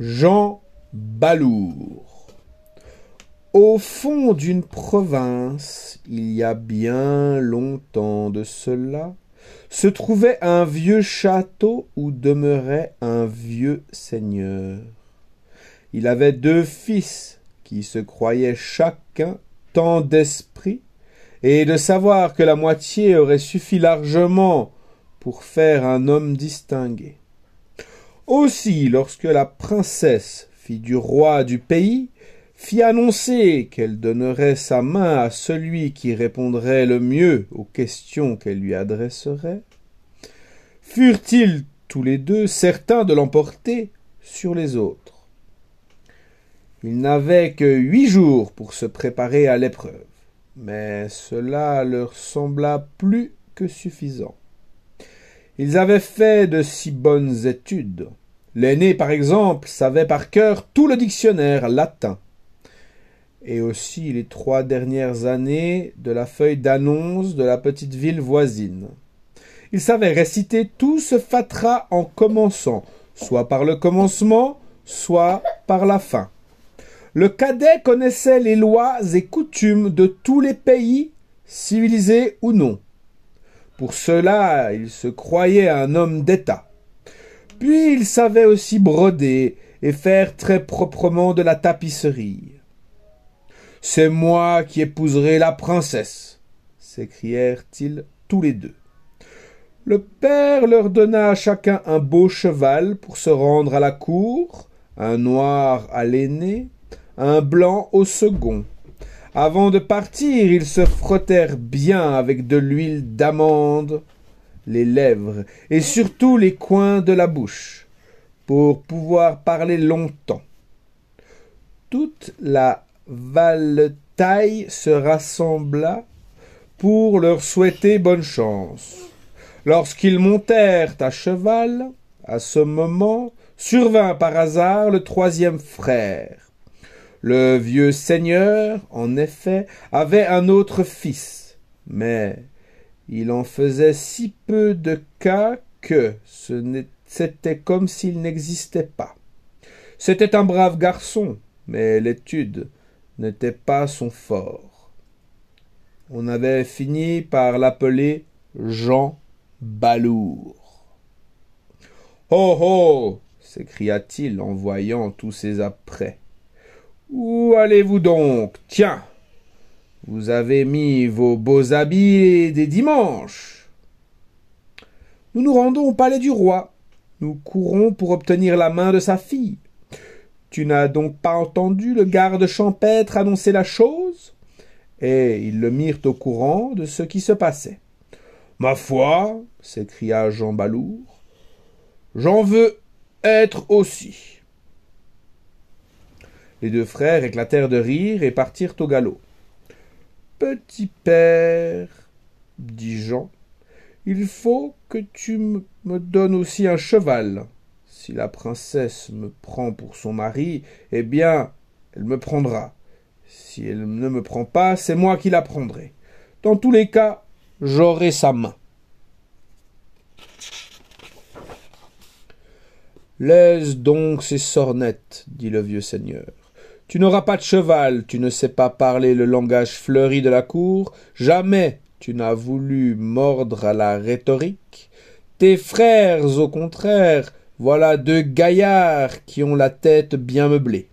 Jean Balourd. Au fond d'une province, il y a bien longtemps de cela, se trouvait un vieux château où demeurait un vieux seigneur. Il avait deux fils qui se croyaient chacun tant d'esprit et de savoir que la moitié aurait suffi largement pour faire un homme distingué. Aussi, lorsque la princesse, fille du roi du pays, fit annoncer qu'elle donnerait sa main à celui qui répondrait le mieux aux questions qu'elle lui adresserait, furent-ils tous les deux certains de l'emporter sur les autres. Ils n'avaient que huit jours pour se préparer à l'épreuve, mais cela leur sembla plus que suffisant. Ils avaient fait de si bonnes études. L'aîné, par exemple, savait par cœur tout le dictionnaire latin, et aussi les trois dernières années de la feuille d'annonce de la petite ville voisine. Il savait réciter tout ce fatras en commençant, soit par le commencement, soit par la fin. Le cadet connaissait les lois et coutumes de tous les pays, civilisés ou non. Pour cela, il se croyait un homme d'État. Puis il savait aussi broder et faire très proprement de la tapisserie. C'est moi qui épouserai la princesse, s'écrièrent-ils tous les deux. Le père leur donna à chacun un beau cheval pour se rendre à la cour, un noir à l'aîné, un blanc au second. Avant de partir, ils se frottèrent bien avec de l'huile d'amande les lèvres et surtout les coins de la bouche, pour pouvoir parler longtemps. Toute la Valetaille se rassembla pour leur souhaiter bonne chance. Lorsqu'ils montèrent à cheval, à ce moment, survint par hasard le troisième frère, le vieux seigneur, en effet, avait un autre fils, mais il en faisait si peu de cas que c'était comme s'il n'existait pas. C'était un brave garçon, mais l'étude n'était pas son fort. On avait fini par l'appeler Jean Balourd. Oh oh s'écria-t-il en voyant tous ces apprêts. Où allez-vous donc? Tiens Vous avez mis vos beaux habits des dimanches. Nous nous rendons au palais du roi. Nous courons pour obtenir la main de sa fille. Tu n'as donc pas entendu le garde champêtre annoncer la chose? Et ils le mirent au courant de ce qui se passait. Ma foi, s'écria Jean Balourd, j'en veux être aussi. Les deux frères éclatèrent de rire et partirent au galop. Petit père, dit Jean, il faut que tu me donnes aussi un cheval. Si la princesse me prend pour son mari, eh bien, elle me prendra. Si elle ne me prend pas, c'est moi qui la prendrai. Dans tous les cas, j'aurai sa main. Laisse donc ces sornettes, dit le vieux seigneur. Tu n'auras pas de cheval, tu ne sais pas parler le langage fleuri de la cour, jamais tu n'as voulu mordre à la rhétorique. Tes frères, au contraire, voilà deux gaillards qui ont la tête bien meublée.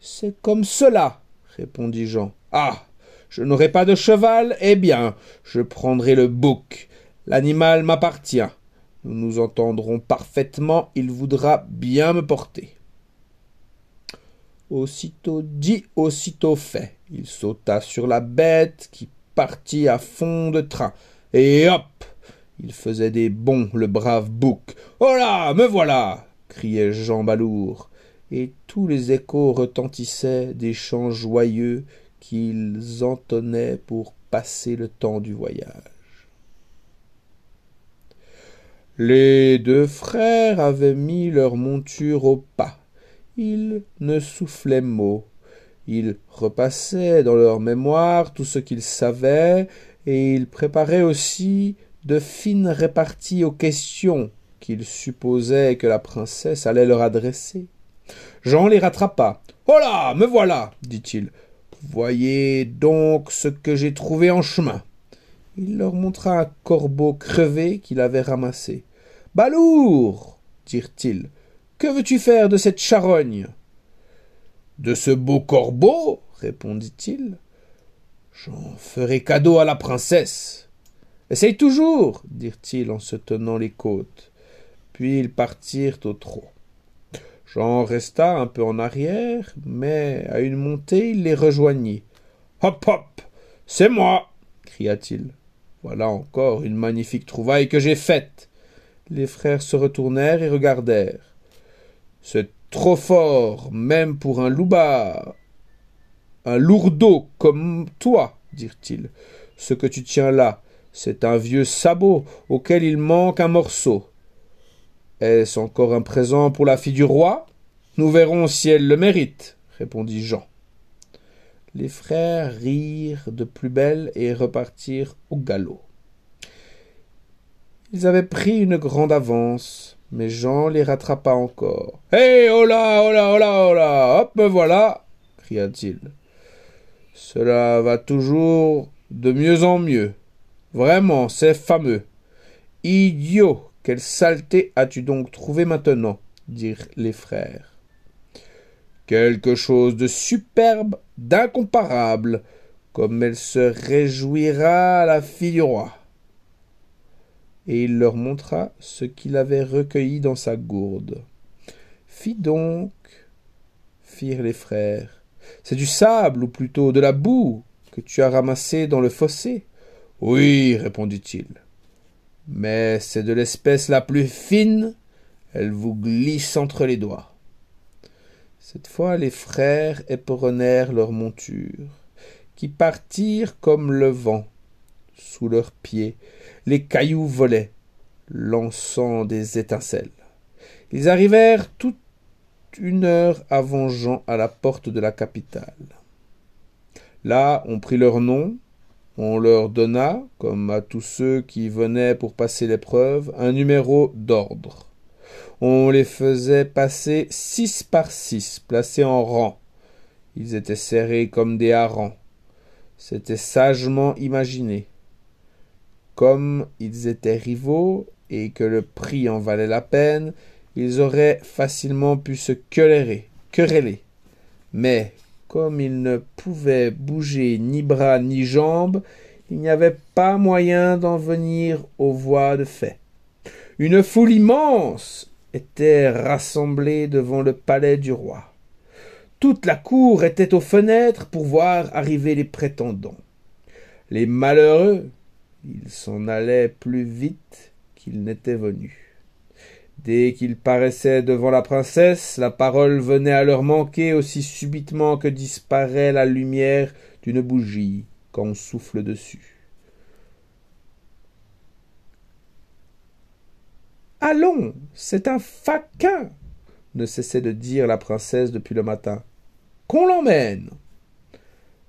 C'est comme cela, répondit Jean. Ah. Je n'aurai pas de cheval, eh bien, je prendrai le bouc. L'animal m'appartient. Nous nous entendrons parfaitement, il voudra bien me porter. Aussitôt dit, aussitôt fait. Il sauta sur la bête qui partit à fond de train. Et hop Il faisait des bonds, le brave bouc. Oh Me voilà criait Jean Balourd. Et tous les échos retentissaient des chants joyeux qu'ils entonnaient pour passer le temps du voyage. Les deux frères avaient mis leur monture au pas ils ne soufflaient mot. Ils repassaient dans leur mémoire tout ce qu'ils savaient, et ils préparaient aussi de fines réparties aux questions qu'ils supposaient que la princesse allait leur adresser. Jean les rattrapa. Oh là, me voilà, dit-il. Voyez donc ce que j'ai trouvé en chemin. Il leur montra un corbeau crevé qu'il avait ramassé. Balourd, dirent-ils, que veux-tu faire de cette charogne? De ce beau corbeau, répondit-il. J'en ferai cadeau à la princesse. Essaye toujours, dirent-ils en se tenant les côtes. Puis ils partirent au trot. Jean resta un peu en arrière, mais à une montée il les rejoignit. Hop hop. C'est moi. cria-t-il. Voilà encore une magnifique trouvaille que j'ai faite. Les frères se retournèrent et regardèrent. C'est trop fort, même pour un loupard. Un lourdeau comme toi, dirent-ils. Ce que tu tiens là, c'est un vieux sabot auquel il manque un morceau. Est-ce encore un présent pour la fille du roi? Nous verrons si elle le mérite, répondit Jean. Les frères rirent de plus belle et repartirent au galop. Ils avaient pris une grande avance, mais Jean les rattrapa encore. Hé, là, oh là, oh là, hop, me voilà cria-t-il. Cela va toujours de mieux en mieux. Vraiment, c'est fameux. Idiot, quelle saleté as-tu donc trouvé maintenant dirent les frères. Quelque chose de superbe, d'incomparable, comme elle se réjouira la fille du roi. Et il leur montra ce qu'il avait recueilli dans sa gourde. Fi donc, firent les frères. C'est du sable, ou plutôt de la boue, que tu as ramassé dans le fossé? Oui, répondit-il. Mais c'est de l'espèce la plus fine, elle vous glisse entre les doigts. Cette fois les frères éperonnèrent leurs montures, qui partirent comme le vent. Sous leurs pieds, les cailloux volaient, lançant des étincelles. Ils arrivèrent toute une heure avant Jean à la porte de la capitale. Là, on prit leur nom, on leur donna, comme à tous ceux qui venaient pour passer l'épreuve, un numéro d'ordre. On les faisait passer six par six, placés en rang. Ils étaient serrés comme des harengs. C'était sagement imaginé. Comme ils étaient rivaux et que le prix en valait la peine, ils auraient facilement pu se quereller, quereller. Mais comme ils ne pouvaient bouger ni bras ni jambes, il n'y avait pas moyen d'en venir aux voies de fait. Une foule immense était rassemblée devant le palais du roi. Toute la cour était aux fenêtres pour voir arriver les prétendants. Les malheureux, ils s'en allaient plus vite qu'ils n'étaient venus. Dès qu'ils paraissaient devant la princesse, la parole venait à leur manquer aussi subitement que disparaît la lumière d'une bougie quand on souffle dessus. Allons, c'est un faquin, ne cessait de dire la princesse depuis le matin. Qu'on l'emmène?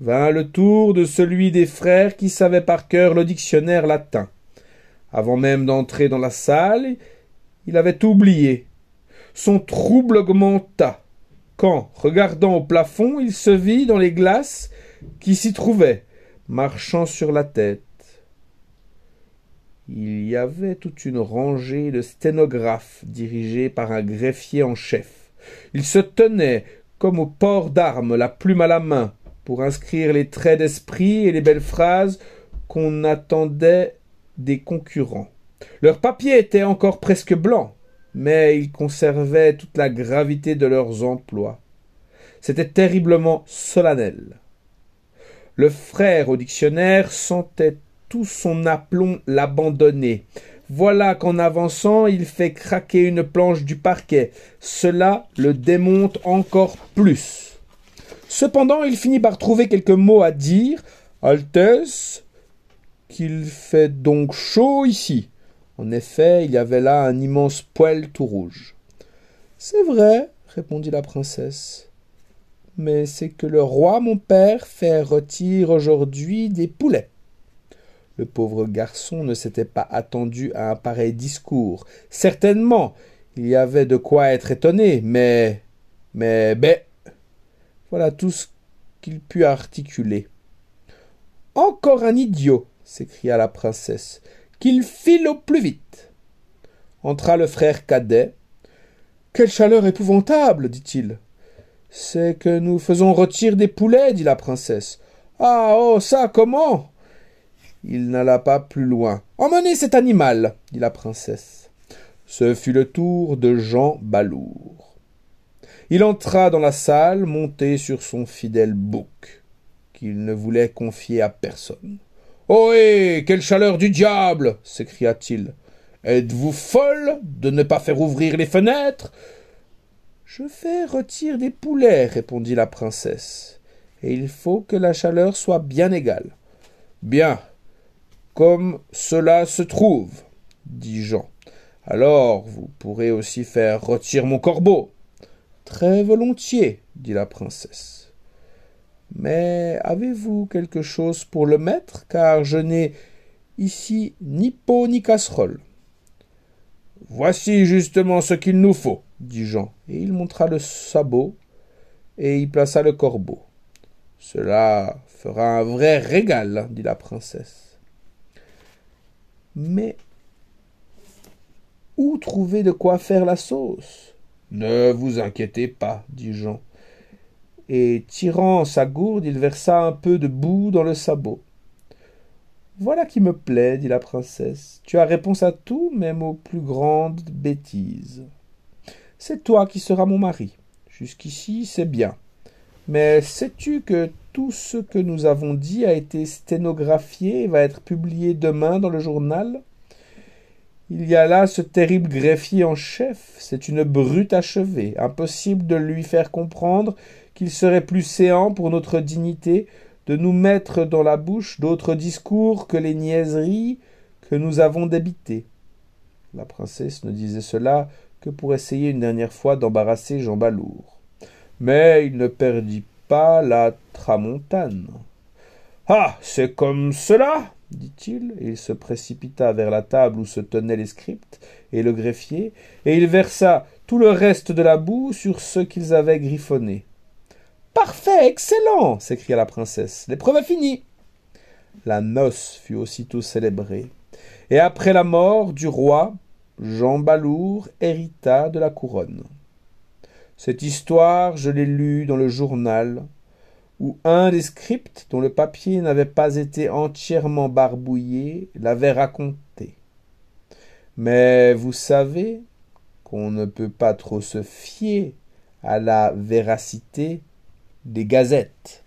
Vint le tour de celui des frères qui savait par cœur le dictionnaire latin. Avant même d'entrer dans la salle, il avait oublié. Son trouble augmenta quand, regardant au plafond, il se vit dans les glaces qui s'y trouvaient, marchant sur la tête. Il y avait toute une rangée de sténographes dirigés par un greffier en chef. Il se tenait, comme au port d'armes, la plume à la main, pour inscrire les traits d'esprit et les belles phrases qu'on attendait des concurrents. Leur papier était encore presque blanc, mais ils conservaient toute la gravité de leurs emplois. C'était terriblement solennel. Le frère au dictionnaire sentait tout son aplomb l'abandonner. Voilà qu'en avançant, il fait craquer une planche du parquet. Cela le démonte encore plus. Cependant, il finit par trouver quelques mots à dire. Altesse, qu'il fait donc chaud ici. En effet, il y avait là un immense poêle tout rouge. C'est vrai, répondit la princesse. Mais c'est que le roi mon père fait rôtir aujourd'hui des poulets. Le pauvre garçon ne s'était pas attendu à un pareil discours. Certainement, il y avait de quoi être étonné, mais. Mais. Ben. Voilà tout ce qu'il put articuler. Encore un idiot s'écria la princesse. Qu'il file au plus vite. Entra le frère cadet. Quelle chaleur épouvantable dit-il. C'est que nous faisons rôtir des poulets, dit la princesse. Ah oh ça comment? Il n'alla pas plus loin. Emmenez cet animal, dit la princesse. Ce fut le tour de Jean Balourd. Il entra dans la salle, monté sur son fidèle bouc, qu'il ne voulait confier à personne. Ohé. Quelle chaleur du diable. s'écria-t-il. Êtes-vous folle de ne pas faire ouvrir les fenêtres? Je fais retirer des poulets, répondit la princesse et il faut que la chaleur soit bien égale. Bien, comme cela se trouve, dit Jean. Alors vous pourrez aussi faire retirer mon corbeau. Très volontiers, dit la princesse. Mais avez-vous quelque chose pour le mettre, car je n'ai ici ni pot ni casserole. Voici justement ce qu'il nous faut, dit Jean, et il montra le sabot, et y plaça le corbeau. Cela fera un vrai régal, dit la princesse. Mais où trouver de quoi faire la sauce? Ne vous inquiétez pas, dit Jean. Et tirant sa gourde, il versa un peu de boue dans le sabot. Voilà qui me plaît, dit la princesse. Tu as réponse à tout, même aux plus grandes bêtises. C'est toi qui seras mon mari. Jusqu'ici, c'est bien. Mais sais-tu que tout ce que nous avons dit a été sténographié et va être publié demain dans le journal? Il y a là ce terrible greffier en chef, c'est une brute achevée, impossible de lui faire comprendre qu'il serait plus séant pour notre dignité de nous mettre dans la bouche d'autres discours que les niaiseries que nous avons d'habiter. La princesse ne disait cela que pour essayer une dernière fois d'embarrasser Jean Balourd mais il ne perdit pas la tramontane. Ah. C'est comme cela. Dit-il, et il se précipita vers la table où se tenaient les scripts et le greffier, et il versa tout le reste de la boue sur ceux qu'ils avaient griffonnés. Parfait, excellent. s'écria la princesse. L'épreuve est finie. La noce fut aussitôt célébrée, et après la mort du roi, Jean Balourd hérita de la couronne. Cette histoire, je l'ai lue dans le journal, où un des scripts, dont le papier n'avait pas été entièrement barbouillé, l'avait raconté. Mais vous savez qu'on ne peut pas trop se fier à la véracité des gazettes.